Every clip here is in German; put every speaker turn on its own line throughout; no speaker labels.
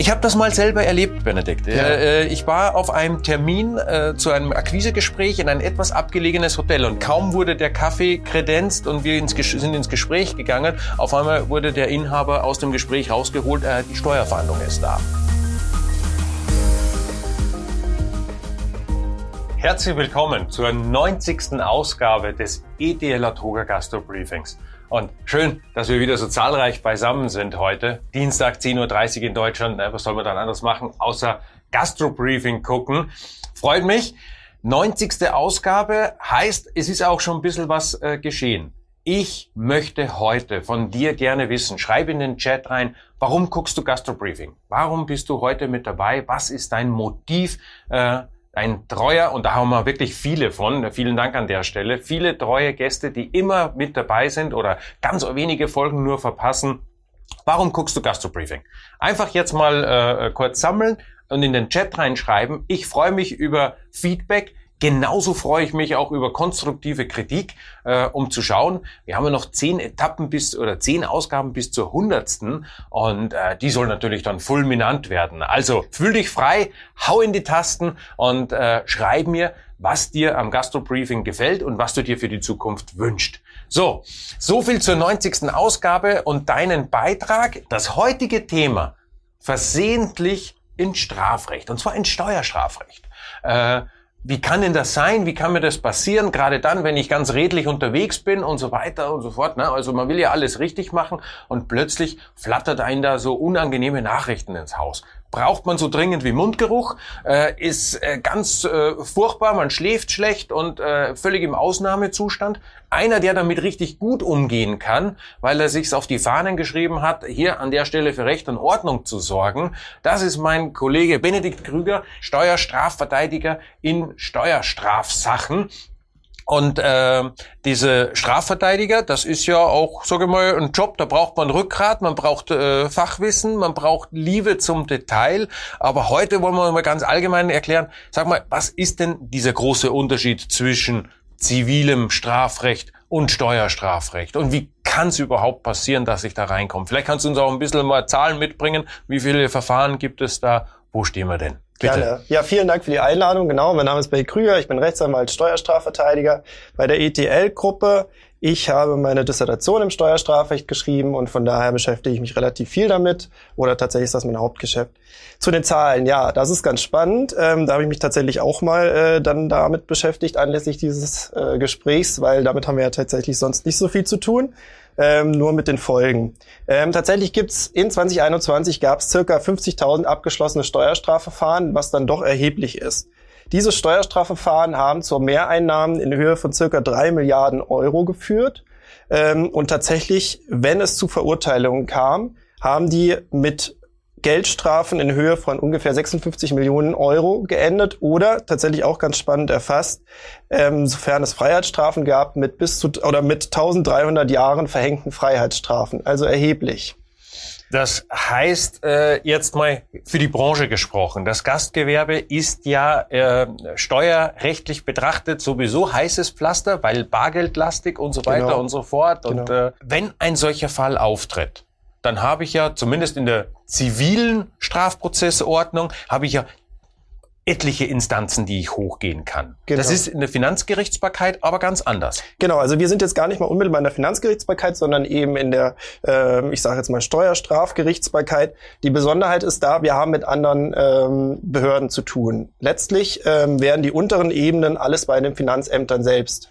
Ich habe das mal selber erlebt, Benedikt. Ja. Äh, ich war auf einem Termin äh, zu einem Akquisegespräch in ein etwas abgelegenes Hotel und kaum wurde der Kaffee kredenzt und wir ins, sind ins Gespräch gegangen, auf einmal wurde der Inhaber aus dem Gespräch rausgeholt, äh, die Steuerfahndung ist da. Herzlich willkommen zur 90. Ausgabe des ETL Toga Gastro Briefings. Und schön, dass wir wieder so zahlreich beisammen sind heute. Dienstag 10.30 Uhr in Deutschland. Was soll man dann anders machen, außer Gastro-Briefing gucken. Freut mich. 90. Ausgabe heißt, es ist auch schon ein bisschen was äh, geschehen. Ich möchte heute von dir gerne wissen, schreib in den Chat rein, warum guckst du Gastro Briefing? Warum bist du heute mit dabei? Was ist dein Motiv? Äh, ein treuer, und da haben wir wirklich viele von, vielen Dank an der Stelle, viele treue Gäste, die immer mit dabei sind oder ganz wenige Folgen nur verpassen. Warum guckst du Gastro Briefing? Einfach jetzt mal äh, kurz sammeln und in den Chat reinschreiben. Ich freue mich über Feedback. Genauso freue ich mich auch über konstruktive Kritik, äh, um zu schauen. Wir haben ja noch zehn Etappen bis oder zehn Ausgaben bis zur hundertsten und äh, die soll natürlich dann fulminant werden. Also fühl dich frei, hau in die Tasten und äh, schreib mir, was dir am Gastro-Briefing gefällt und was du dir für die Zukunft wünscht. So, so viel zur 90. Ausgabe und deinen Beitrag. Das heutige Thema versehentlich in Strafrecht und zwar in Steuerstrafrecht. Äh, wie kann denn das sein? Wie kann mir das passieren? Gerade dann, wenn ich ganz redlich unterwegs bin und so weiter und so fort. Ne? Also man will ja alles richtig machen und plötzlich flattert einen da so unangenehme Nachrichten ins Haus braucht man so dringend wie Mundgeruch, äh, ist äh, ganz äh, furchtbar, man schläft schlecht und äh, völlig im Ausnahmezustand. Einer, der damit richtig gut umgehen kann, weil er sich's auf die Fahnen geschrieben hat, hier an der Stelle für Recht und Ordnung zu sorgen, das ist mein Kollege Benedikt Krüger, Steuerstrafverteidiger in Steuerstrafsachen. Und äh, diese Strafverteidiger, das ist ja auch, sage ich mal, ein Job, da braucht man Rückgrat, man braucht äh, Fachwissen, man braucht Liebe zum Detail. Aber heute wollen wir mal ganz allgemein erklären, sag mal, was ist denn dieser große Unterschied zwischen zivilem Strafrecht und Steuerstrafrecht? Und wie kann es überhaupt passieren, dass ich da reinkomme? Vielleicht kannst du uns auch ein bisschen mal Zahlen mitbringen. Wie viele Verfahren gibt es da? Wo stehen wir denn?
Bitte. Ja, vielen Dank für die Einladung. Genau, mein Name ist Bill Krüger, ich bin Rechtsanwalt Steuerstrafverteidiger bei der ETL-Gruppe. Ich habe meine Dissertation im Steuerstrafrecht geschrieben und von daher beschäftige ich mich relativ viel damit oder tatsächlich ist das mein Hauptgeschäft. Zu den Zahlen, ja, das ist ganz spannend. Ähm, da habe ich mich tatsächlich auch mal äh, dann damit beschäftigt anlässlich dieses äh, Gesprächs, weil damit haben wir ja tatsächlich sonst nicht so viel zu tun ähm, nur mit den Folgen. Ähm, tatsächlich gibt's in 2021 gab es circa 50.000 abgeschlossene Steuerstrafverfahren, was dann doch erheblich ist. Diese Steuerstrafverfahren haben zur Mehreinnahmen in Höhe von circa drei Milliarden Euro geführt. Ähm, und tatsächlich, wenn es zu Verurteilungen kam, haben die mit Geldstrafen in Höhe von ungefähr 56 Millionen Euro geendet oder tatsächlich auch ganz spannend erfasst, ähm, sofern es Freiheitsstrafen gab, mit bis zu oder mit 1300 Jahren verhängten Freiheitsstrafen, also erheblich.
Das heißt, äh, jetzt mal für die Branche gesprochen, das Gastgewerbe ist ja äh, steuerrechtlich betrachtet sowieso heißes Pflaster, weil bargeldlastig und so weiter genau. und so fort. Genau. Und äh, wenn ein solcher Fall auftritt, dann habe ich ja zumindest in der zivilen Strafprozessordnung habe ich ja etliche Instanzen, die ich hochgehen kann. Genau. Das ist in der Finanzgerichtsbarkeit aber ganz anders.
Genau, also wir sind jetzt gar nicht mal unmittelbar in der Finanzgerichtsbarkeit, sondern eben in der, äh, ich sage jetzt mal Steuerstrafgerichtsbarkeit. Die Besonderheit ist da, wir haben mit anderen ähm, Behörden zu tun. Letztlich ähm, werden die unteren Ebenen alles bei den Finanzämtern selbst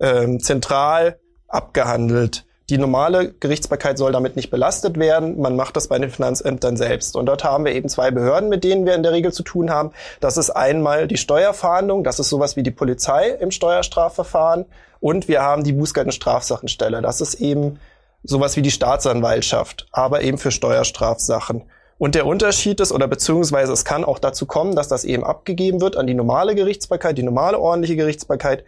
ähm, zentral abgehandelt. Die normale Gerichtsbarkeit soll damit nicht belastet werden. Man macht das bei den Finanzämtern selbst. Und dort haben wir eben zwei Behörden, mit denen wir in der Regel zu tun haben. Das ist einmal die Steuerfahndung. Das ist sowas wie die Polizei im Steuerstrafverfahren. Und wir haben die Bußgeld- und Strafsachenstelle. Das ist eben sowas wie die Staatsanwaltschaft, aber eben für Steuerstrafsachen. Und der Unterschied ist, oder beziehungsweise es kann auch dazu kommen, dass das eben abgegeben wird an die normale Gerichtsbarkeit, die normale ordentliche Gerichtsbarkeit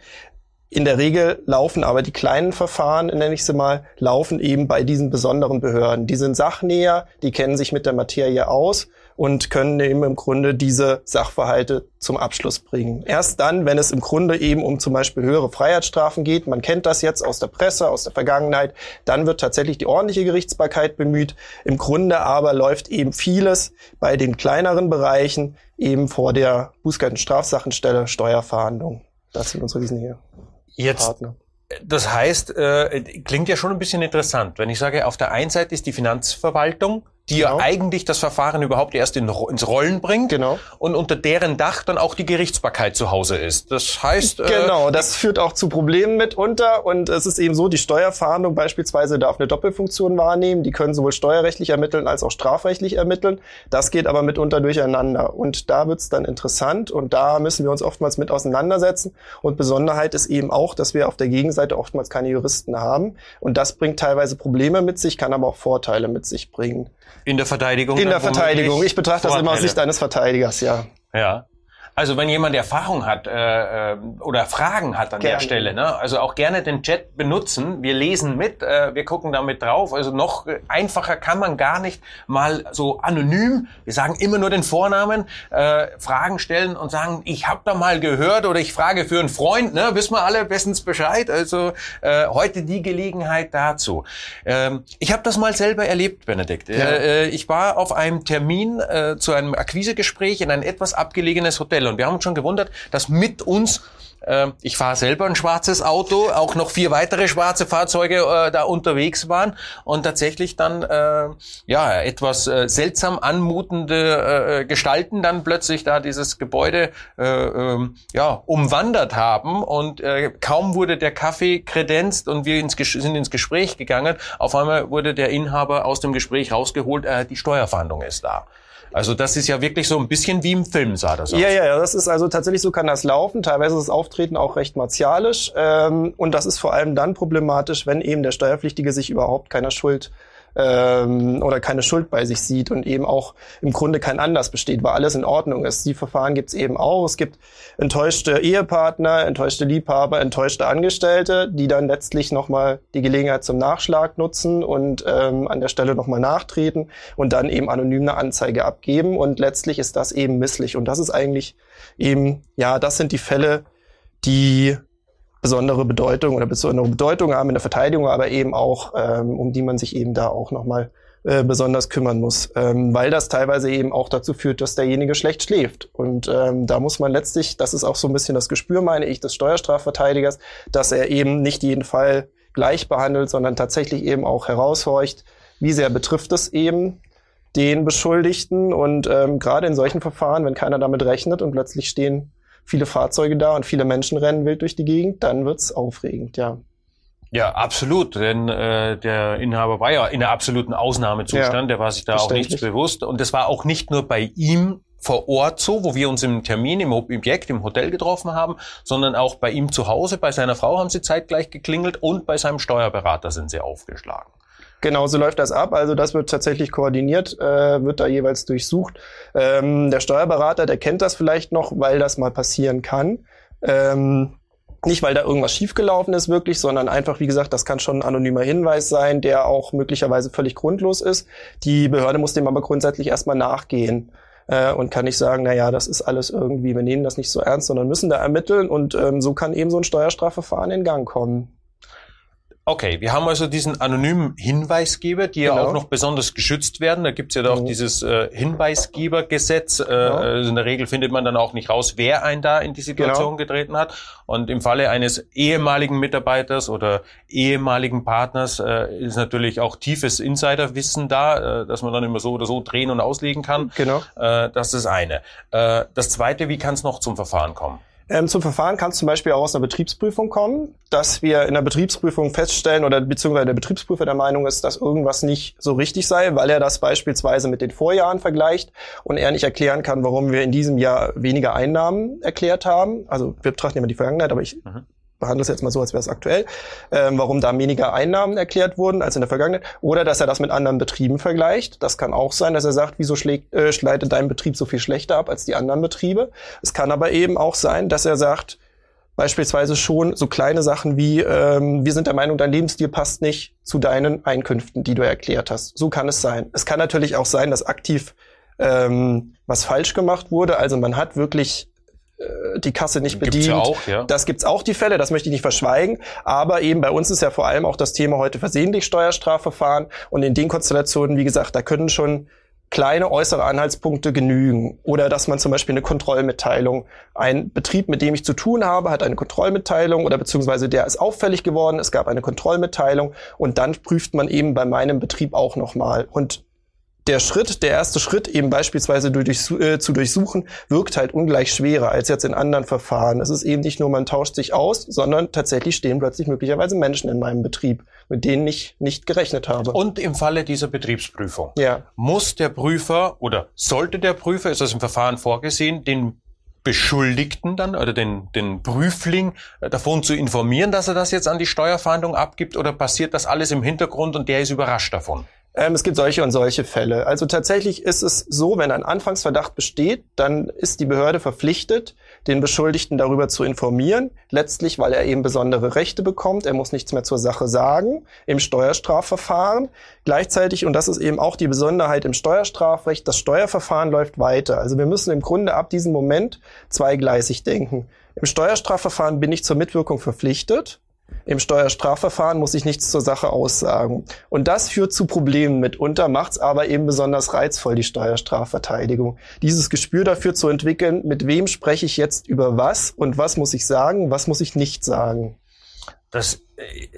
in der Regel laufen aber die kleinen Verfahren, nenne ich sie mal, laufen eben bei diesen besonderen Behörden. Die sind sachnäher, die kennen sich mit der Materie aus und können eben im Grunde diese Sachverhalte zum Abschluss bringen. Erst dann, wenn es im Grunde eben um zum Beispiel höhere Freiheitsstrafen geht, man kennt das jetzt aus der Presse, aus der Vergangenheit, dann wird tatsächlich die ordentliche Gerichtsbarkeit bemüht. Im Grunde aber läuft eben vieles bei den kleineren Bereichen eben vor der Bußgeld- und Strafsachenstelle Steuerfahndung. Das sind unsere Riesen hier.
Jetzt, Partner. Das heißt, äh, klingt ja schon ein bisschen interessant. Wenn ich sage, auf der einen Seite ist die Finanzverwaltung die genau. ja eigentlich das Verfahren überhaupt erst in, ins Rollen bringt
genau.
und unter deren Dach dann auch die Gerichtsbarkeit zu Hause ist. Das heißt,
äh, genau, äh, das führt auch zu Problemen mitunter und es ist eben so, die Steuerfahndung beispielsweise darf eine Doppelfunktion wahrnehmen. Die können sowohl steuerrechtlich ermitteln als auch strafrechtlich ermitteln. Das geht aber mitunter durcheinander und da wird's dann interessant und da müssen wir uns oftmals mit auseinandersetzen und Besonderheit ist eben auch, dass wir auf der Gegenseite oftmals keine Juristen haben und das bringt teilweise Probleme mit sich, kann aber auch Vorteile mit sich bringen.
In der Verteidigung?
In der Verteidigung. Ich betrachte das immer aus Sicht eines Verteidigers, ja.
Ja. Also wenn jemand Erfahrung hat äh, äh, oder Fragen hat an gerne. der Stelle, ne? also auch gerne den Chat benutzen. Wir lesen mit, äh, wir gucken damit drauf. Also noch einfacher kann man gar nicht mal so anonym, wir sagen immer nur den Vornamen, äh, Fragen stellen und sagen, ich habe da mal gehört oder ich frage für einen Freund, ne? wissen wir alle bestens Bescheid. Also äh, heute die Gelegenheit dazu. Ähm, ich habe das mal selber erlebt, Benedikt. Ja. Äh, ich war auf einem Termin äh, zu einem Akquisegespräch in ein etwas abgelegenes Hotel Fälle. Und wir haben uns schon gewundert, dass mit uns ähm, ich fahre selber ein schwarzes Auto, auch noch vier weitere schwarze Fahrzeuge äh, da unterwegs waren und tatsächlich dann äh, ja etwas äh, seltsam anmutende äh, Gestalten dann plötzlich da dieses Gebäude äh, äh, ja umwandert haben und äh, kaum wurde der Kaffee kredenzt und wir ins, sind ins Gespräch gegangen, auf einmal wurde der Inhaber aus dem Gespräch rausgeholt, äh, die Steuerfahndung ist da. Also das ist ja wirklich so ein bisschen wie im Film sah das
aus. Ja, ja, ja, das ist also tatsächlich so kann das laufen. Teilweise ist das Auftreten auch recht martialisch ähm, und das ist vor allem dann problematisch, wenn eben der Steuerpflichtige sich überhaupt keiner Schuld ähm, oder keine Schuld bei sich sieht und eben auch im Grunde kein Anlass besteht, weil alles in Ordnung ist. Die Verfahren gibt es eben auch. Es gibt enttäuschte Ehepartner, enttäuschte Liebhaber, enttäuschte Angestellte, die dann letztlich nochmal die Gelegenheit zum Nachschlag nutzen und ähm, an der Stelle nochmal nachtreten und dann eben anonym eine Anzeige abgeben. Und letztlich ist das eben misslich. Und das ist eigentlich eben, ja, das sind die Fälle, die besondere Bedeutung oder besondere Bedeutung haben in der Verteidigung, aber eben auch, ähm, um die man sich eben da auch nochmal äh, besonders kümmern muss, ähm, weil das teilweise eben auch dazu führt, dass derjenige schlecht schläft. Und ähm, da muss man letztlich, das ist auch so ein bisschen das Gespür, meine ich, des Steuerstrafverteidigers, dass er eben nicht jeden Fall gleich behandelt, sondern tatsächlich eben auch heraushorcht, wie sehr betrifft es eben den Beschuldigten. Und ähm, gerade in solchen Verfahren, wenn keiner damit rechnet und plötzlich stehen viele Fahrzeuge da und viele Menschen rennen wild durch die Gegend, dann wird's aufregend, ja.
Ja, absolut, denn äh, der Inhaber war ja in einer absoluten Ausnahmezustand, ja, der war sich da auch nichts bewusst und das war auch nicht nur bei ihm vor Ort so, wo wir uns im Termin, im Objekt, im Hotel getroffen haben, sondern auch bei ihm zu Hause, bei seiner Frau haben sie zeitgleich geklingelt und bei seinem Steuerberater sind sie aufgeschlagen.
Genau, so läuft das ab. Also das wird tatsächlich koordiniert, äh, wird da jeweils durchsucht. Ähm, der Steuerberater, der kennt das vielleicht noch, weil das mal passieren kann. Ähm, nicht, weil da irgendwas schiefgelaufen ist wirklich, sondern einfach, wie gesagt, das kann schon ein anonymer Hinweis sein, der auch möglicherweise völlig grundlos ist. Die Behörde muss dem aber grundsätzlich erstmal nachgehen äh, und kann nicht sagen, na ja, das ist alles irgendwie, wir nehmen das nicht so ernst, sondern müssen da ermitteln und ähm, so kann eben so ein Steuerstrafverfahren in Gang kommen.
Okay, wir haben also diesen anonymen Hinweisgeber, die genau. ja auch noch besonders geschützt werden. Da gibt's ja auch mhm. dieses äh, Hinweisgebergesetz. Äh, genau. also in der Regel findet man dann auch nicht raus, wer einen da in die Situation genau. getreten hat. Und im Falle eines ehemaligen Mitarbeiters oder ehemaligen Partners äh, ist natürlich auch tiefes Insiderwissen da, äh, dass man dann immer so oder so drehen und auslegen kann.
Genau.
Äh, das ist das eine. Äh, das zweite, wie kann es noch zum Verfahren kommen?
Ähm, zum Verfahren kann es zum Beispiel auch aus einer Betriebsprüfung kommen, dass wir in der Betriebsprüfung feststellen oder beziehungsweise der Betriebsprüfer der Meinung ist, dass irgendwas nicht so richtig sei, weil er das beispielsweise mit den Vorjahren vergleicht und er nicht erklären kann, warum wir in diesem Jahr weniger Einnahmen erklärt haben. Also wir betrachten immer die Vergangenheit, aber ich mhm behandle es jetzt mal so, als wäre es aktuell, ähm, warum da weniger Einnahmen erklärt wurden als in der Vergangenheit. Oder dass er das mit anderen Betrieben vergleicht. Das kann auch sein, dass er sagt, wieso schlägt, äh, schleitet dein Betrieb so viel schlechter ab als die anderen Betriebe. Es kann aber eben auch sein, dass er sagt, beispielsweise schon so kleine Sachen wie, ähm, wir sind der Meinung, dein Lebensstil passt nicht zu deinen Einkünften, die du erklärt hast. So kann es sein. Es kann natürlich auch sein, dass aktiv ähm, was falsch gemacht wurde. Also man hat wirklich die Kasse nicht bedient. Gibt's ja auch, ja. Das gibt's auch die Fälle, das möchte ich nicht verschweigen. Aber eben bei uns ist ja vor allem auch das Thema heute versehentlich Steuerstrafverfahren. Und in den Konstellationen, wie gesagt, da können schon kleine äußere Anhaltspunkte genügen. Oder dass man zum Beispiel eine Kontrollmitteilung, ein Betrieb, mit dem ich zu tun habe, hat eine Kontrollmitteilung oder beziehungsweise der ist auffällig geworden, es gab eine Kontrollmitteilung und dann prüft man eben bei meinem Betrieb auch nochmal. Und der Schritt, der erste Schritt, eben beispielsweise durch, äh, zu durchsuchen, wirkt halt ungleich schwerer als jetzt in anderen Verfahren. Es ist eben nicht nur, man tauscht sich aus, sondern tatsächlich stehen plötzlich möglicherweise Menschen in meinem Betrieb, mit denen ich nicht gerechnet habe.
Und im Falle dieser Betriebsprüfung ja. muss der Prüfer oder sollte der Prüfer, ist das im Verfahren vorgesehen, den Beschuldigten dann oder den, den Prüfling äh, davon zu informieren, dass er das jetzt an die Steuerfahndung abgibt oder passiert das alles im Hintergrund und der ist überrascht davon?
Ähm, es gibt solche und solche Fälle. Also tatsächlich ist es so, wenn ein Anfangsverdacht besteht, dann ist die Behörde verpflichtet, den Beschuldigten darüber zu informieren. Letztlich, weil er eben besondere Rechte bekommt. Er muss nichts mehr zur Sache sagen im Steuerstrafverfahren. Gleichzeitig, und das ist eben auch die Besonderheit im Steuerstrafrecht, das Steuerverfahren läuft weiter. Also wir müssen im Grunde ab diesem Moment zweigleisig denken. Im Steuerstrafverfahren bin ich zur Mitwirkung verpflichtet. Im Steuerstrafverfahren muss ich nichts zur Sache aussagen. Und das führt zu Problemen mitunter, macht es aber eben besonders reizvoll, die Steuerstrafverteidigung. Dieses Gespür dafür zu entwickeln, mit wem spreche ich jetzt über was und was muss ich sagen, was muss ich nicht sagen.
Das äh,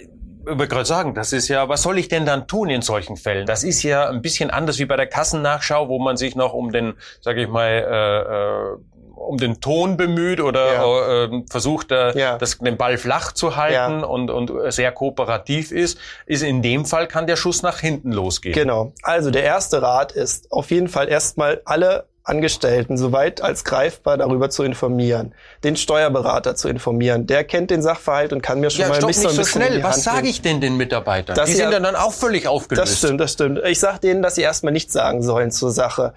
ich würde gerade sagen, das ist ja, was soll ich denn dann tun in solchen Fällen? Das ist ja ein bisschen anders wie bei der Kassennachschau, wo man sich noch um den, sage ich mal, äh, äh, um den Ton bemüht oder ja. äh, versucht, äh, ja. das, den Ball flach zu halten ja. und, und sehr kooperativ ist, ist in dem Fall kann der Schuss nach hinten losgehen.
Genau. Also der erste Rat ist auf jeden Fall erstmal alle Angestellten soweit als greifbar darüber zu informieren, den Steuerberater zu informieren. Der kennt den Sachverhalt und kann mir schon ja, mal
stopp, nicht so ein bisschen so schnell. Was sage ich denn den Mitarbeitern?
die sind ja dann auch völlig aufgelöst. Das stimmt, das stimmt. Ich sage denen, dass sie erstmal nichts sagen sollen zur Sache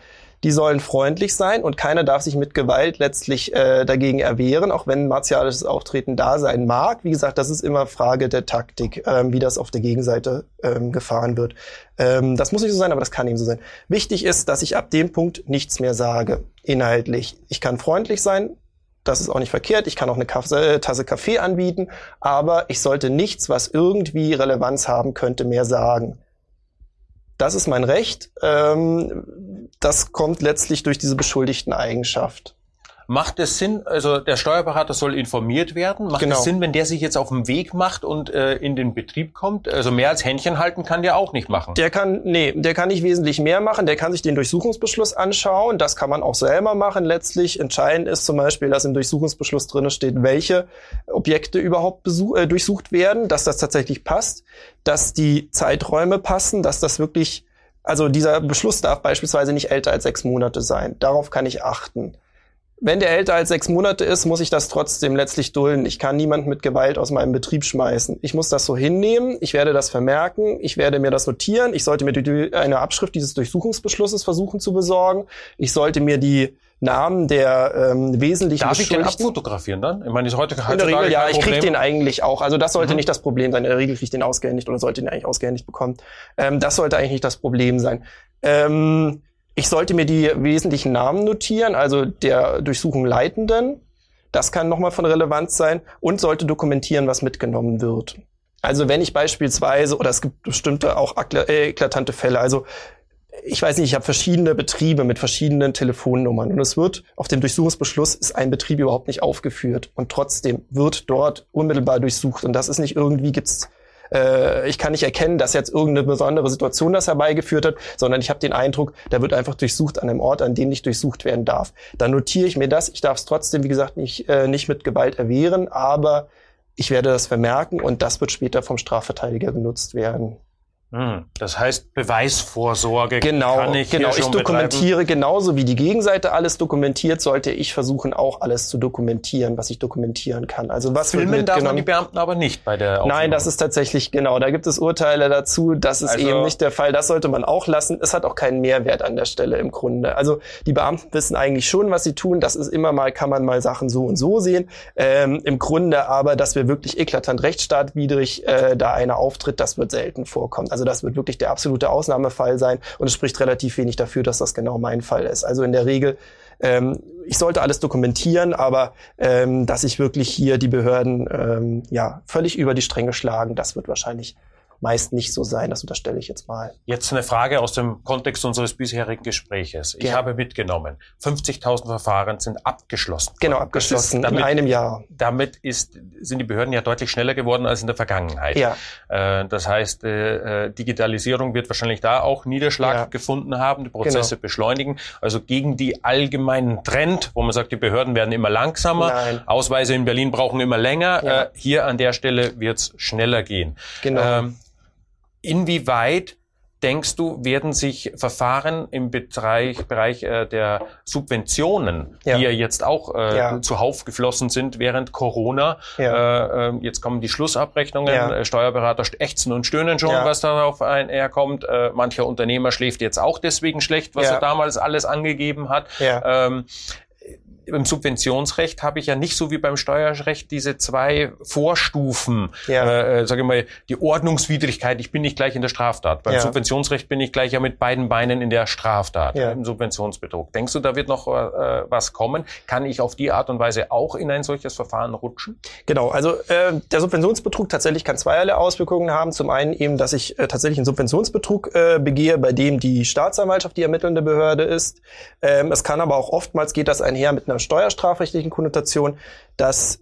die sollen freundlich sein und keiner darf sich mit Gewalt letztlich äh, dagegen erwehren, auch wenn martialisches Auftreten da sein mag. Wie gesagt, das ist immer Frage der Taktik, ähm, wie das auf der Gegenseite ähm, gefahren wird. Ähm, das muss nicht so sein, aber das kann eben so sein. Wichtig ist, dass ich ab dem Punkt nichts mehr sage, inhaltlich. Ich kann freundlich sein, das ist auch nicht verkehrt. Ich kann auch eine äh, Tasse Kaffee anbieten, aber ich sollte nichts, was irgendwie Relevanz haben könnte, mehr sagen das ist mein Recht. Ähm, das kommt letztlich durch diese beschuldigten Eigenschaft.
Macht es Sinn, also der Steuerberater soll informiert werden? Macht genau. es Sinn, wenn der sich jetzt auf den Weg macht und äh, in den Betrieb kommt? Also mehr als Händchen halten kann der auch nicht machen.
Der kann, nee, der kann nicht wesentlich mehr machen. Der kann sich den Durchsuchungsbeschluss anschauen. Das kann man auch selber machen letztlich. Entscheidend ist zum Beispiel, dass im Durchsuchungsbeschluss drin steht, welche Objekte überhaupt äh, durchsucht werden, dass das tatsächlich passt, dass die Zeiträume passen, dass das wirklich also dieser Beschluss darf beispielsweise nicht älter als sechs Monate sein. Darauf kann ich achten. Wenn der älter als sechs Monate ist, muss ich das trotzdem letztlich dulden. Ich kann niemanden mit Gewalt aus meinem Betrieb schmeißen. Ich muss das so hinnehmen. Ich werde das vermerken. Ich werde mir das notieren. Ich sollte mir die, eine Abschrift dieses Durchsuchungsbeschlusses versuchen zu besorgen. Ich sollte mir die Namen der ähm, wesentlichen
Darf ich den abfotografieren dann?
Ich meine, ist heute In der Regel, ja, ich kriege den eigentlich auch. Also das sollte mhm. nicht das Problem sein. In der Regel kriege ich den ausgehändigt oder sollte den eigentlich ausgehändigt bekommen. Ähm, das sollte eigentlich nicht das Problem sein. Ähm, ich sollte mir die wesentlichen Namen notieren, also der Durchsuchung Leitenden. Das kann nochmal von Relevanz sein und sollte dokumentieren, was mitgenommen wird. Also wenn ich beispielsweise, oder es gibt bestimmte auch äh, eklatante Fälle, also ich weiß nicht, ich habe verschiedene Betriebe mit verschiedenen Telefonnummern und es wird auf dem Durchsuchungsbeschluss ist ein Betrieb überhaupt nicht aufgeführt und trotzdem wird dort unmittelbar durchsucht und das ist nicht irgendwie gibt's äh, ich kann nicht erkennen, dass jetzt irgendeine besondere Situation das herbeigeführt hat, sondern ich habe den Eindruck, da wird einfach durchsucht an einem Ort, an dem nicht durchsucht werden darf. Dann notiere ich mir das. Ich darf es trotzdem, wie gesagt, nicht, äh, nicht mit Gewalt erwehren, aber ich werde das vermerken und das wird später vom Strafverteidiger genutzt werden.
Hm, das heißt Beweisvorsorge.
Genau,
kann ich
genau.
hier
Ich dokumentiere
betreiben.
genauso wie die Gegenseite alles dokumentiert, sollte ich versuchen auch alles zu dokumentieren, was ich dokumentieren kann. Also was
Filmen darf man die Beamten aber nicht bei der Aufnahme.
Nein, das ist tatsächlich genau. Da gibt es Urteile dazu. Das ist
Also-
eben nicht der Fall. Das sollte man auch lassen. Es hat auch keinen Mehrwert an der Stelle im Grunde. Also die Beamten wissen eigentlich schon, was sie tun. Das ist immer mal, kann man mal Sachen so und so sehen. Ähm, Im Grunde aber, dass wir wirklich eklatant rechtsstaatwidrig äh, da einer auftritt, das wird selten vorkommen. Also das wird wirklich der absolute Ausnahmefall sein. Und es spricht relativ wenig dafür, dass das genau mein Fall ist. Also in der Regel ähm, ich sollte alles dokumentieren, aber ähm, dass ich wirklich hier die Behörden ähm, ja völlig über die Stränge schlagen, das wird wahrscheinlich meist nicht so sein. Das unterstelle ich jetzt mal.
Jetzt eine Frage aus dem Kontext unseres bisherigen Gespräches. Ich
Gerne.
habe mitgenommen, 50.000 Verfahren sind abgeschlossen.
Genau, abgeschlossen
damit,
in einem Jahr.
damit ist, sind die Behörden ja deutlich schneller geworden als in der Vergangenheit.
Ja,
Äh, das heißt, äh, äh, Digitalisierung wird wahrscheinlich da auch Niederschlag
Ja. Genau.
gefunden haben, die Prozesse beschleunigen. Also gegen die allgemeinen Trend, wo man sagt, die Behörden werden immer langsamer,
Nein.
Ausweise in Berlin brauchen immer länger.
Ja.
Äh, hier an der Stelle wird's schneller gehen.
genau.
Ähm, inwieweit denkst du, werden sich Verfahren im Bereich, Bereich äh, der Subventionen,
Ja.
die ja jetzt auch äh,
Ja.
zuhauf geflossen sind während Corona,
Ja.
äh, äh, jetzt kommen die Schlussabrechnungen, äh, Steuerberater ächzen und stöhnen schon, was darauf ein, herkommt. Äh, mancher Unternehmer schläft jetzt auch deswegen schlecht, was er damals alles angegeben hat. Ähm, im Subventionsrecht habe ich ja nicht so wie beim Steuerrecht diese zwei Vorstufen,
Ja.
äh, äh, sage ich mal, die Ordnungswidrigkeit, ich bin nicht gleich in der Straftat. Beim
Ja.
Subventionsrecht bin ich gleich ja mit beiden Beinen in der Straftat,
Ja.
im Subventionsbetrug. Denkst du, da wird noch äh, was kommen? Kann ich auf die Art und Weise auch in ein solches Verfahren rutschen?
Genau, also äh, der Subventionsbetrug tatsächlich kann zweierlei Auswirkungen haben. Zum einen eben, dass ich äh, tatsächlich einen Subventionsbetrug äh, begehe, bei dem die Staatsanwaltschaft die ermittelnde Behörde ist. Ähm, es kann aber auch oftmals geht das einher mit einer steuerstrafrechtlichen Konnotation, dass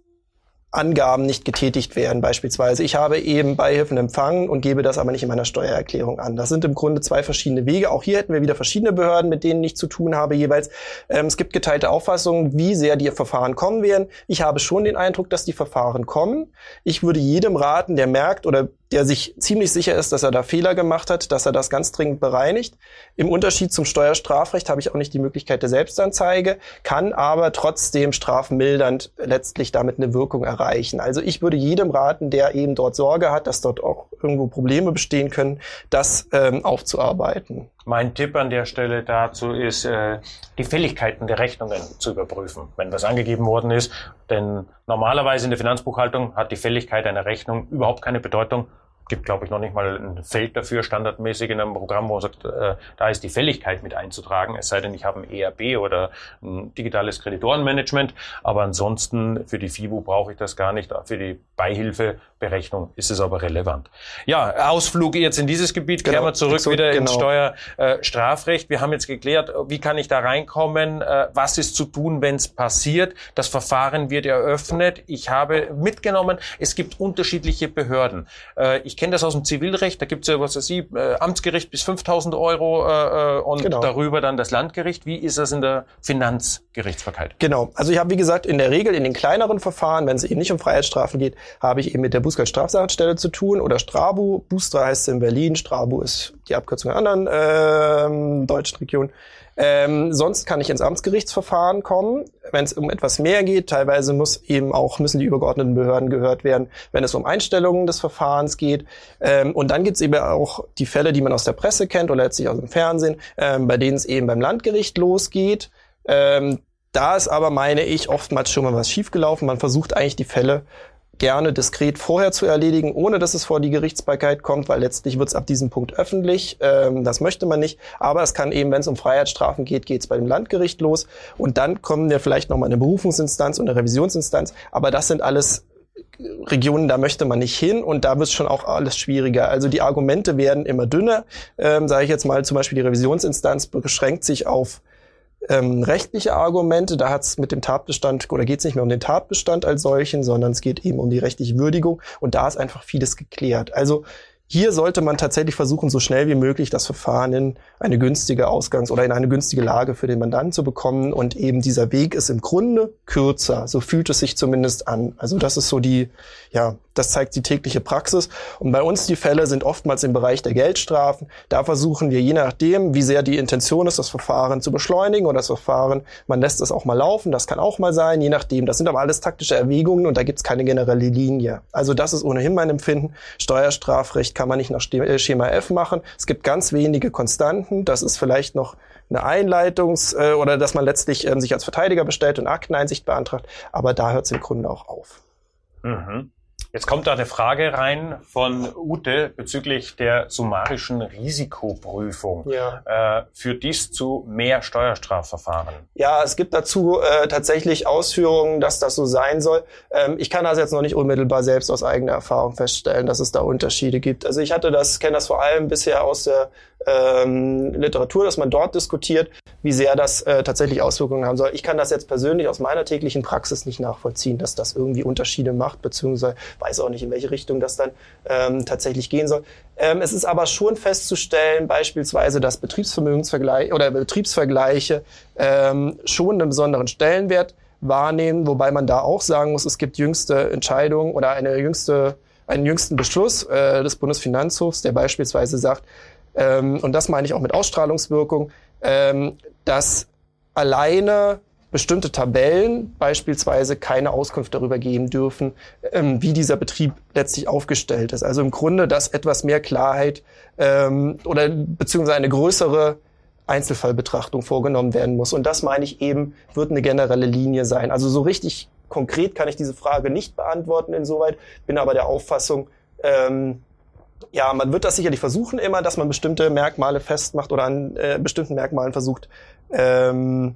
Angaben nicht getätigt werden. Beispielsweise, ich habe eben Beihilfen empfangen und gebe das aber nicht in meiner Steuererklärung an. Das sind im Grunde zwei verschiedene Wege. Auch hier hätten wir wieder verschiedene Behörden, mit denen ich zu tun habe jeweils. Ähm, es gibt geteilte Auffassungen, wie sehr die Verfahren kommen werden. Ich habe schon den Eindruck, dass die Verfahren kommen. Ich würde jedem raten, der merkt oder der sich ziemlich sicher ist, dass er da Fehler gemacht hat, dass er das ganz dringend bereinigt. Im Unterschied zum Steuerstrafrecht habe ich auch nicht die Möglichkeit der Selbstanzeige, kann aber trotzdem strafmildernd letztlich damit eine Wirkung erreichen. Also ich würde jedem raten, der eben dort Sorge hat, dass dort auch irgendwo Probleme bestehen können, das ähm, aufzuarbeiten.
Mein Tipp an der Stelle dazu ist, äh, die Fälligkeiten der Rechnungen zu überprüfen, wenn was angegeben worden ist. Denn normalerweise in der Finanzbuchhaltung hat die Fälligkeit einer Rechnung überhaupt keine Bedeutung. Gibt, glaube ich, noch nicht mal ein Feld dafür, standardmäßig in einem Programm, wo man sagt, äh, da ist die Fälligkeit mit einzutragen. Es sei denn, ich habe ein ERB oder ein digitales Kreditorenmanagement. Aber ansonsten für die FIBU brauche ich das gar nicht. Für die Beihilfeberechnung ist es aber relevant. Ja, Ausflug jetzt in dieses Gebiet.
Genau.
Kehren wir zurück
So,
wieder ins
genau.
Steuer äh, Strafrecht. Wir haben jetzt geklärt, wie kann ich da reinkommen, äh, was ist zu tun, wenn es passiert. Das Verfahren wird eröffnet. Ich habe mitgenommen, es gibt unterschiedliche Behörden. Äh, ich kenne das aus dem Zivilrecht, da gibt es ja, was weiß ich, äh, Amtsgericht bis 5000 Euro äh, äh, und
Genau.
darüber dann das Landgericht. Wie ist das in der Finanzgerichtsbarkeit?
Genau. Also ich habe, wie gesagt, in der Regel in den kleineren Verfahren, wenn es eben nicht um Freiheitsstrafen geht, habe ich eben mit der Bußgeldstrafsachenstelle zu tun oder Strabu. Bustra heißt es in Berlin, Strabu ist die Abkürzung einer anderen ähm, deutschen Region. Ähm, sonst kann ich ins Amtsgerichtsverfahren kommen, wenn es um etwas mehr geht. Teilweise muss eben auch müssen die übergeordneten Behörden gehört werden, wenn es um Einstellungen des Verfahrens geht. Ähm, und dann gibt es eben auch die Fälle, die man aus der Presse kennt oder letztlich aus dem Fernsehen, ähm, bei denen es eben beim Landgericht losgeht. Ähm, da ist aber, meine ich, oftmals schon mal was schiefgelaufen. Man versucht eigentlich die Fälle gerne diskret vorher zu erledigen, ohne dass es vor die Gerichtsbarkeit kommt, weil letztlich wird es ab diesem Punkt öffentlich. Ähm, das möchte man nicht. Aber es kann eben, wenn es um Freiheitsstrafen geht, geht es bei dem Landgericht los. Und dann kommen wir vielleicht nochmal eine Berufungsinstanz und eine Revisionsinstanz. Aber das sind alles Regionen, da möchte man nicht hin und da wird es schon auch alles schwieriger. Also die Argumente werden immer dünner. Ähm, Sage ich jetzt mal, zum Beispiel die Revisionsinstanz beschränkt sich auf ähm, rechtliche Argumente. Da hat es mit dem Tatbestand oder geht es nicht mehr um den Tatbestand als solchen, sondern es geht eben um die rechtliche Würdigung und da ist einfach vieles geklärt. Also hier sollte man tatsächlich versuchen, so schnell wie möglich das Verfahren in eine günstige Ausgangs- oder in eine günstige Lage für den Mandanten zu bekommen. Und eben dieser Weg ist im Grunde kürzer. So fühlt es sich zumindest an. Also das ist so die, ja, das zeigt die tägliche Praxis. Und bei uns die Fälle sind oftmals im Bereich der Geldstrafen. Da versuchen wir, je nachdem, wie sehr die Intention ist, das Verfahren zu beschleunigen oder das Verfahren, man lässt es auch mal laufen. Das kann auch mal sein, je nachdem. Das sind aber alles taktische Erwägungen und da gibt es keine generelle Linie. Also das ist ohnehin mein Empfinden. Steuerstrafrecht kann man nicht nach äh, Schema F machen. Es gibt ganz wenige Konstanten. Das ist vielleicht noch eine Einleitungs- äh, oder dass man letztlich ähm, sich als Verteidiger bestellt und Akteneinsicht beantragt. Aber da hört es im Grunde auch auf.
Mhm. Jetzt kommt da eine Frage rein von Ute bezüglich der summarischen Risikoprüfung. Ja. Äh, führt dies zu mehr Steuerstrafverfahren?
Ja, es gibt dazu äh, tatsächlich Ausführungen, dass das so sein soll. Ähm, ich kann das jetzt noch nicht unmittelbar selbst aus eigener Erfahrung feststellen, dass es da Unterschiede gibt. Also ich hatte das, kenne das vor allem bisher aus der ähm, Literatur, dass man dort diskutiert, wie sehr das äh, tatsächlich Auswirkungen haben soll. Ich kann das jetzt persönlich aus meiner täglichen Praxis nicht nachvollziehen, dass das irgendwie Unterschiede macht, beziehungsweise weiß auch nicht, in welche Richtung das dann ähm, tatsächlich gehen soll. Ähm, es ist aber schon festzustellen, beispielsweise, dass Betriebsvermögensvergleiche oder Betriebsvergleiche ähm, schon einen besonderen Stellenwert wahrnehmen, wobei man da auch sagen muss, es gibt jüngste Entscheidungen oder eine jüngste einen jüngsten Beschluss äh, des Bundesfinanzhofs, der beispielsweise sagt, ähm, und das meine ich auch mit Ausstrahlungswirkung, ähm, dass alleine bestimmte Tabellen beispielsweise keine Auskunft darüber geben dürfen, ähm, wie dieser Betrieb letztlich aufgestellt ist. Also im Grunde, dass etwas mehr Klarheit ähm, oder beziehungsweise eine größere Einzelfallbetrachtung vorgenommen werden muss. Und das meine ich eben, wird eine generelle Linie sein. Also so richtig konkret kann ich diese Frage nicht beantworten insoweit, bin aber der Auffassung, ähm, ja, man wird das sicherlich versuchen immer, dass man bestimmte Merkmale festmacht oder an äh, bestimmten Merkmalen versucht, ähm,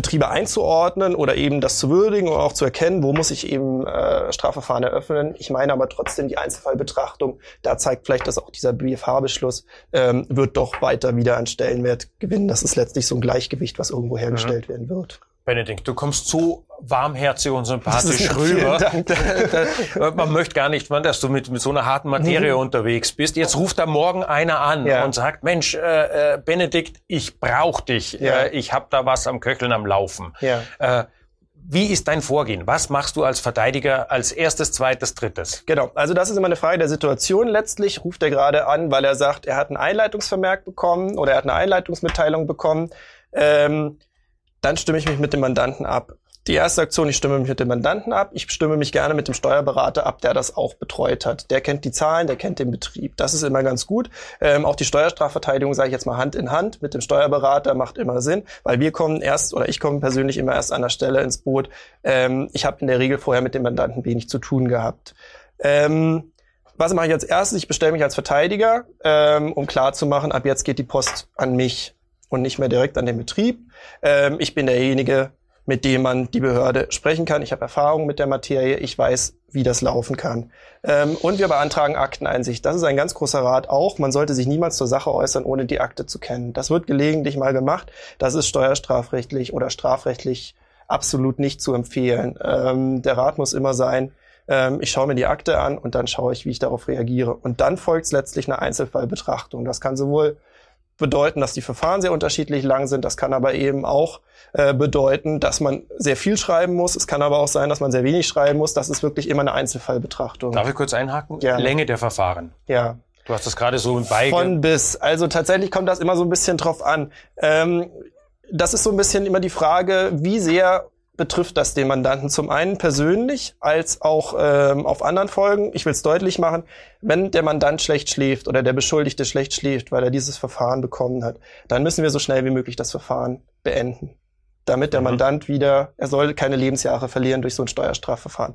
Betriebe einzuordnen oder eben das zu würdigen und auch zu erkennen, wo muss ich eben äh, Strafverfahren eröffnen. Ich meine aber trotzdem die Einzelfallbetrachtung, da zeigt vielleicht, dass auch dieser BFH-Beschluss ähm, wird doch weiter wieder an Stellenwert gewinnen. Das ist letztlich so ein Gleichgewicht, was irgendwo hergestellt mhm. werden wird.
Benedikt, du kommst so warmherzig und sympathisch rüber. man möchte gar nicht, dass du mit, mit so einer harten Materie mhm. unterwegs bist. Jetzt ruft da morgen einer an ja. und sagt, Mensch, äh, äh, Benedikt, ich brauch dich. Ja. Äh, ich habe da was am Köcheln am Laufen. Ja. Äh, wie ist dein Vorgehen? Was machst du als Verteidiger als erstes, zweites, drittes?
Genau, also das ist immer eine Frage der Situation. Letztlich ruft er gerade an, weil er sagt, er hat einen Einleitungsvermerk bekommen oder er hat eine Einleitungsmitteilung bekommen. Ähm, dann stimme ich mich mit dem Mandanten ab. Die erste Aktion, ich stimme mich mit dem Mandanten ab. Ich stimme mich gerne mit dem Steuerberater ab, der das auch betreut hat. Der kennt die Zahlen, der kennt den Betrieb. Das ist immer ganz gut. Ähm, auch die Steuerstrafverteidigung, sage ich jetzt mal Hand in Hand mit dem Steuerberater, macht immer Sinn, weil wir kommen erst, oder ich komme persönlich immer erst an der Stelle ins Boot. Ähm, ich habe in der Regel vorher mit dem Mandanten wenig zu tun gehabt. Ähm, was mache ich als erstes? Ich bestelle mich als Verteidiger, ähm, um klarzumachen, ab jetzt geht die Post an mich und nicht mehr direkt an den Betrieb. Ähm, ich bin derjenige, mit dem man die Behörde sprechen kann. Ich habe Erfahrung mit der Materie. Ich weiß, wie das laufen kann. Ähm, und wir beantragen Akteneinsicht. Das ist ein ganz großer Rat auch. Man sollte sich niemals zur Sache äußern, ohne die Akte zu kennen. Das wird gelegentlich mal gemacht. Das ist steuerstrafrechtlich oder strafrechtlich absolut nicht zu empfehlen. Ähm, der Rat muss immer sein, ähm, ich schaue mir die Akte an und dann schaue ich, wie ich darauf reagiere. Und dann folgt letztlich eine Einzelfallbetrachtung. Das kann sowohl bedeuten, dass die Verfahren sehr unterschiedlich lang sind. Das kann aber eben auch äh, bedeuten, dass man sehr viel schreiben muss. Es kann aber auch sein, dass man sehr wenig schreiben muss. Das ist wirklich immer eine Einzelfallbetrachtung.
Darf ich kurz einhaken?
Ja.
Länge der Verfahren.
Ja.
Du hast das gerade so im Beige.
Von bis. Also tatsächlich kommt das immer so ein bisschen drauf an. Ähm, das ist so ein bisschen immer die Frage, wie sehr betrifft das den Mandanten zum einen persönlich als auch ähm, auf anderen Folgen. Ich will es deutlich machen, wenn der Mandant schlecht schläft oder der Beschuldigte schlecht schläft, weil er dieses Verfahren bekommen hat, dann müssen wir so schnell wie möglich das Verfahren beenden, damit der mhm. Mandant wieder, er soll keine Lebensjahre verlieren durch so ein Steuerstrafverfahren.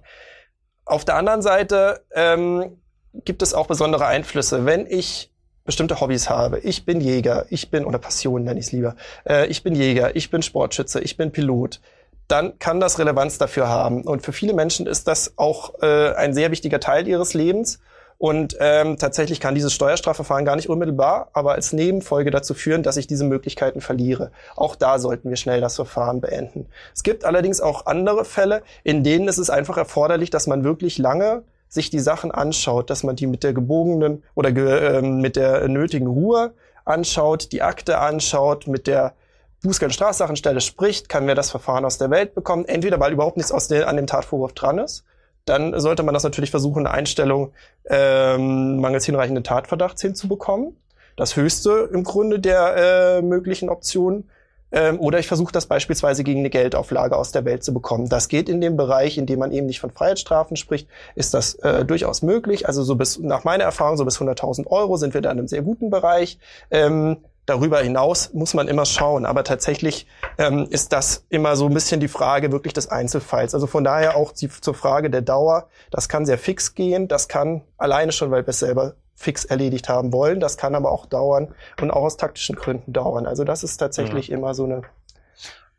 Auf der anderen Seite ähm, gibt es auch besondere Einflüsse. Wenn ich bestimmte Hobbys habe. Ich bin Jäger, ich bin, oder Passion nenne ich es lieber, äh, ich bin Jäger, ich bin Sportschütze, ich bin Pilot dann kann das Relevanz dafür haben. Und für viele Menschen ist das auch äh, ein sehr wichtiger Teil ihres Lebens. Und ähm, tatsächlich kann dieses Steuerstrafverfahren gar nicht unmittelbar, aber als Nebenfolge dazu führen, dass ich diese Möglichkeiten verliere. Auch da sollten wir schnell das Verfahren beenden. Es gibt allerdings auch andere Fälle, in denen ist es einfach erforderlich, dass man wirklich lange sich die Sachen anschaut, dass man die mit der gebogenen oder ge, äh, mit der nötigen Ruhe anschaut, die Akte anschaut, mit der Bußgeld- und Strafsachenstelle spricht, kann wer das Verfahren aus der Welt bekommen. Entweder weil überhaupt nichts aus der, an dem Tatvorwurf dran ist. Dann sollte man das natürlich versuchen, eine Einstellung ähm, mangels hinreichenden Tatverdachts hinzubekommen. Das höchste im Grunde der äh, möglichen Optionen. Ähm, oder ich versuche das beispielsweise gegen eine Geldauflage aus der Welt zu bekommen. Das geht in dem Bereich, in dem man eben nicht von Freiheitsstrafen spricht, ist das äh, durchaus möglich. Also so bis, nach meiner Erfahrung, so bis 100.000 Euro sind wir da in einem sehr guten Bereich. Ähm, Darüber hinaus muss man immer schauen, aber tatsächlich ähm, ist das immer so ein bisschen die Frage wirklich des Einzelfalls. Also von daher auch die, zur Frage der Dauer. Das kann sehr fix gehen, das kann alleine schon, weil wir es selber fix erledigt haben wollen. Das kann aber auch dauern und auch aus taktischen Gründen dauern. Also das ist tatsächlich mhm. immer so eine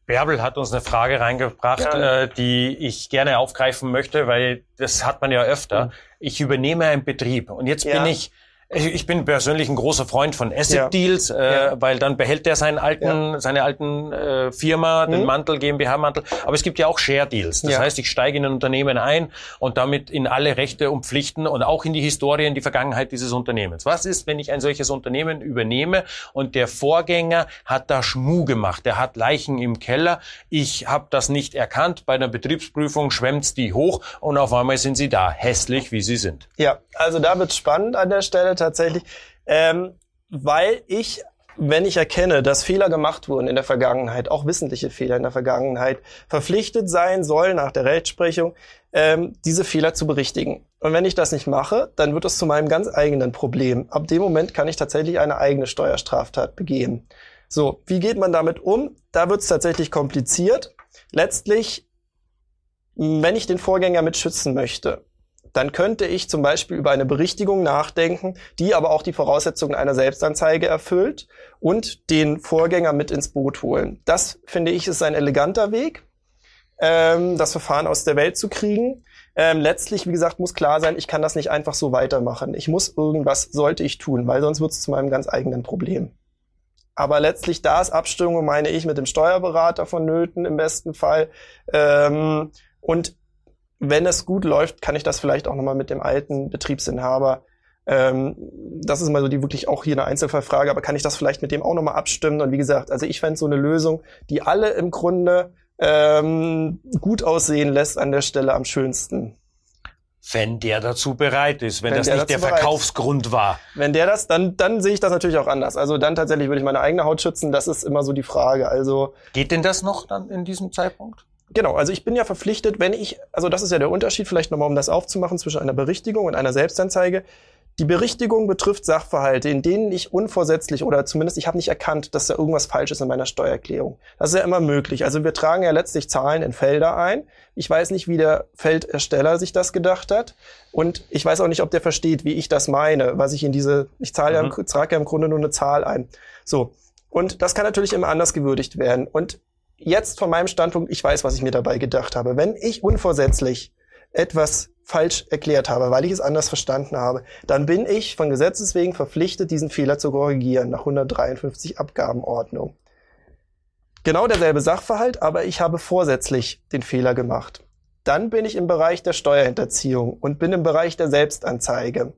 Bärbel hat uns eine Frage reingebracht, äh, die ich gerne aufgreifen möchte, weil das hat man ja öfter. Mhm. Ich übernehme einen Betrieb und jetzt ja. bin ich ich bin persönlich ein großer Freund von Asset ja. Deals, äh, ja. weil dann behält der seinen alten, ja. seine alten äh, Firma, den mhm. Mantel, GmbH-Mantel. Aber es gibt ja auch Share Deals. Das heißt, ich steige in ein Unternehmen ein und damit in alle Rechte und Pflichten und auch in die Historie, in die Vergangenheit dieses Unternehmens. Was ist, wenn ich ein solches Unternehmen übernehme und der Vorgänger hat da Schmu gemacht, der hat Leichen im Keller, ich habe das nicht erkannt, bei einer Betriebsprüfung schwemmt's die hoch und auf einmal sind sie da, hässlich wie sie sind.
Ja, also da wird's spannend an der Stelle tatsächlich, ähm, weil ich wenn ich erkenne, dass Fehler gemacht wurden in der Vergangenheit, auch wissentliche Fehler in der Vergangenheit, verpflichtet sein soll nach der Rechtsprechung, ähm, diese Fehler zu berichtigen. Und wenn ich das nicht mache, dann wird es zu meinem ganz eigenen Problem. Ab dem Moment kann ich tatsächlich eine eigene Steuerstraftat begehen. So, wie geht man damit um? Da wird es tatsächlich kompliziert. Letztlich, wenn ich den Vorgänger mit schützen möchte, dann könnte ich zum Beispiel über eine Berichtigung nachdenken, die aber auch die Voraussetzungen einer Selbstanzeige erfüllt und den Vorgänger mit ins Boot holen. Das finde ich ist ein eleganter Weg, ähm, das Verfahren aus der Welt zu kriegen. Ähm, letztlich, wie gesagt, muss klar sein, ich kann das nicht einfach so weitermachen. Ich muss irgendwas, sollte ich tun, weil sonst wird es zu meinem ganz eigenen Problem. Aber letztlich da ist Abstimmung, meine ich, mit dem Steuerberater vonnöten im besten Fall. Ähm, und wenn es gut läuft, kann ich das vielleicht auch nochmal mit dem alten Betriebsinhaber ähm, das ist mal so die wirklich auch hier eine Einzelfallfrage, aber kann ich das vielleicht mit dem auch nochmal abstimmen? Und wie gesagt, also ich fände so eine Lösung, die alle im Grunde ähm, gut aussehen lässt an der Stelle am schönsten.
Wenn der dazu bereit ist, wenn, wenn das nicht der Verkaufsgrund war.
Wenn der das, dann, dann sehe ich das natürlich auch anders. Also dann tatsächlich würde ich meine eigene Haut schützen, das ist immer so die Frage. Also
Geht denn das noch dann in diesem Zeitpunkt?
Genau, also ich bin ja verpflichtet, wenn ich, also das ist ja der Unterschied, vielleicht nochmal, um das aufzumachen, zwischen einer Berichtigung und einer Selbstanzeige. Die Berichtigung betrifft Sachverhalte, in denen ich unvorsätzlich oder zumindest ich habe nicht erkannt, dass da irgendwas falsch ist in meiner Steuererklärung. Das ist ja immer möglich. Also wir tragen ja letztlich Zahlen in Felder ein. Ich weiß nicht, wie der Feldersteller sich das gedacht hat. Und ich weiß auch nicht, ob der versteht, wie ich das meine, was ich in diese, ich zahle mhm. ja, trage ja im Grunde nur eine Zahl ein. So. Und das kann natürlich immer anders gewürdigt werden. Und jetzt von meinem Standpunkt, ich weiß, was ich mir dabei gedacht habe. Wenn ich unvorsätzlich etwas falsch erklärt habe, weil ich es anders verstanden habe, dann bin ich von Gesetzes wegen verpflichtet, diesen Fehler zu korrigieren nach 153 Abgabenordnung. Genau derselbe Sachverhalt, aber ich habe vorsätzlich den Fehler gemacht. Dann bin ich im Bereich der Steuerhinterziehung und bin im Bereich der Selbstanzeige.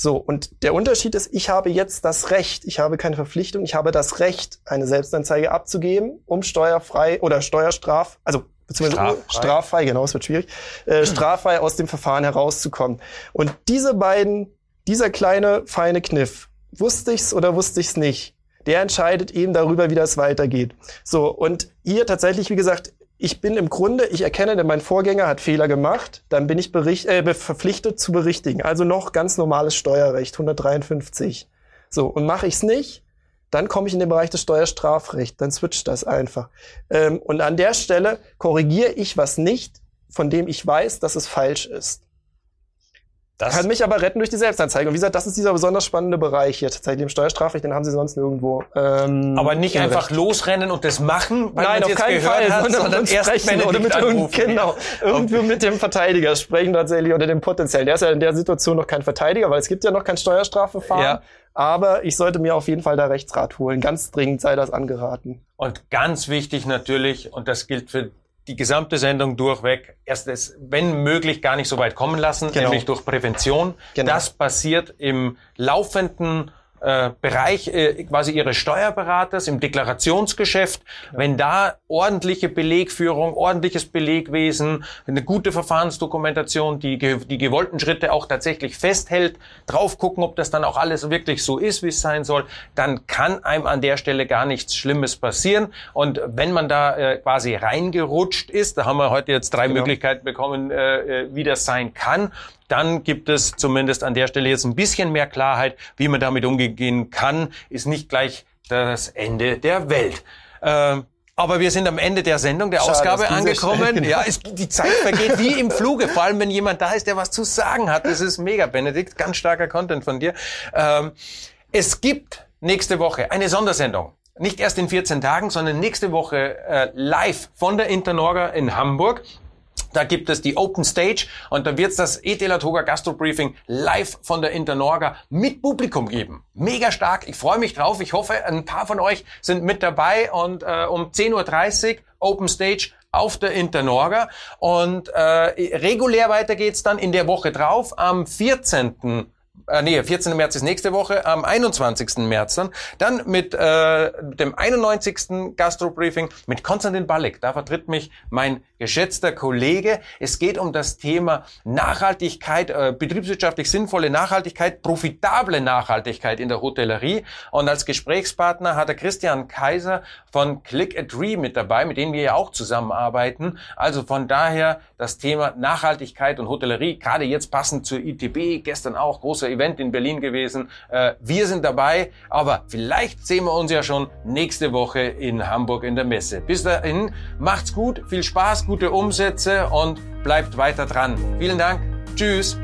So, und der Unterschied ist, ich habe jetzt das Recht, ich habe keine Verpflichtung, ich habe das Recht, eine Selbstanzeige abzugeben, um steuerfrei oder steuerstraf, also beziehungsweise straffrei, straffrei genau, es wird schwierig, äh, straffrei aus dem Verfahren herauszukommen. Und diese beiden, dieser kleine feine Kniff, wusste ich's oder wusste ich's nicht, der entscheidet eben darüber, wie das weitergeht. So, und hier tatsächlich, wie gesagt, ich bin im Grunde, ich erkenne, mein Vorgänger hat Fehler gemacht, dann bin ich bericht, äh, verpflichtet zu berichtigen. Also noch ganz normales Steuerrecht, 153. So, und mache ich's nicht, dann komme ich in den Bereich des Steuerstrafrechts, dann switcht das einfach. Ähm, und an der Stelle korrigiere ich was nicht, von dem ich weiß, dass es falsch ist. Das kann mich aber retten durch die Selbstanzeige. Und wie gesagt, das ist dieser besonders spannende Bereich hier tatsächlich im Steuerstrafrecht, den haben sie sonst nirgendwo.
Ähm, aber nicht einfach Recht. losrennen und das machen,
weil Nein, auf keinen Fall, hat, sondern, sondern sprechen oder mit irgend, genau, irgendwie mit dem Verteidiger sprechen tatsächlich oder dem potenziellen. Der ist ja in der Situation noch kein Verteidiger, weil es gibt ja noch kein Steuerstrafverfahren. Ja. Aber ich sollte mir auf jeden Fall da Rechtsrat holen. Ganz dringend sei das angeraten.
Und ganz wichtig natürlich, und das gilt für die gesamte Sendung durchweg erst es, wenn möglich, gar nicht so weit kommen lassen, genau. nämlich durch Prävention. Genau. Das passiert im laufenden äh, Bereich äh, quasi Ihres Steuerberaters im Deklarationsgeschäft, ja. wenn da ordentliche Belegführung, ordentliches Belegwesen, eine gute Verfahrensdokumentation, die, die gewollten Schritte auch tatsächlich festhält, drauf gucken, ob das dann auch alles wirklich so ist, wie es sein soll, dann kann einem an der Stelle gar nichts Schlimmes passieren. Und wenn man da äh, quasi reingerutscht ist, da haben wir heute jetzt drei genau. Möglichkeiten bekommen, äh, äh wie das sein kann dann gibt es zumindest an der Stelle jetzt ein bisschen mehr Klarheit, wie man damit umgehen kann, ist nicht gleich das Ende der Welt. Ähm, aber wir sind am Ende der Sendung, der Schade, Ausgabe angekommen. Genau. Ja, es, die Zeit vergeht wie im Fluge, vor allem wenn jemand da ist, der was zu sagen hat. Das ist mega, Benedikt. Ganz starker Content von dir. Ähm, es gibt nächste Woche eine Sondersendung. Nicht erst in 14 Tagen, sondern nächste Woche äh, live von der Internorga in Hamburg. Da gibt es die Open Stage und da wird es das ETLA Toga Gastro Briefing live von der Internorga mit Publikum geben. Mega stark, ich freue mich drauf. Ich hoffe, ein paar von euch sind mit dabei und äh, um 10.30 Uhr Open Stage auf der Internorga und äh, regulär weiter geht's dann in der Woche drauf am 14 äh, nee, 14. März ist nächste Woche, am 21. März dann, dann mit äh, dem 91. Gastro-Briefing mit Konstantin Balek. Da vertritt mich mein geschätzter Kollege. Es geht um das Thema Nachhaltigkeit, äh, betriebswirtschaftlich sinnvolle Nachhaltigkeit, profitable Nachhaltigkeit in der Hotellerie. Und als Gesprächspartner hat er Christian Kaiser von Click a Tree mit dabei, mit denen wir ja auch zusammenarbeiten. Also von daher das Thema Nachhaltigkeit und Hotellerie, gerade jetzt passend zur ITB, gestern auch großer Event in Berlin gewesen. Äh, wir sind dabei, aber vielleicht sehen wir uns ja schon nächste Woche in Hamburg in der Messe. Bis dahin, macht's gut, viel Spaß, gute Umsätze und bleibt weiter dran. Vielen Dank. Tschüss.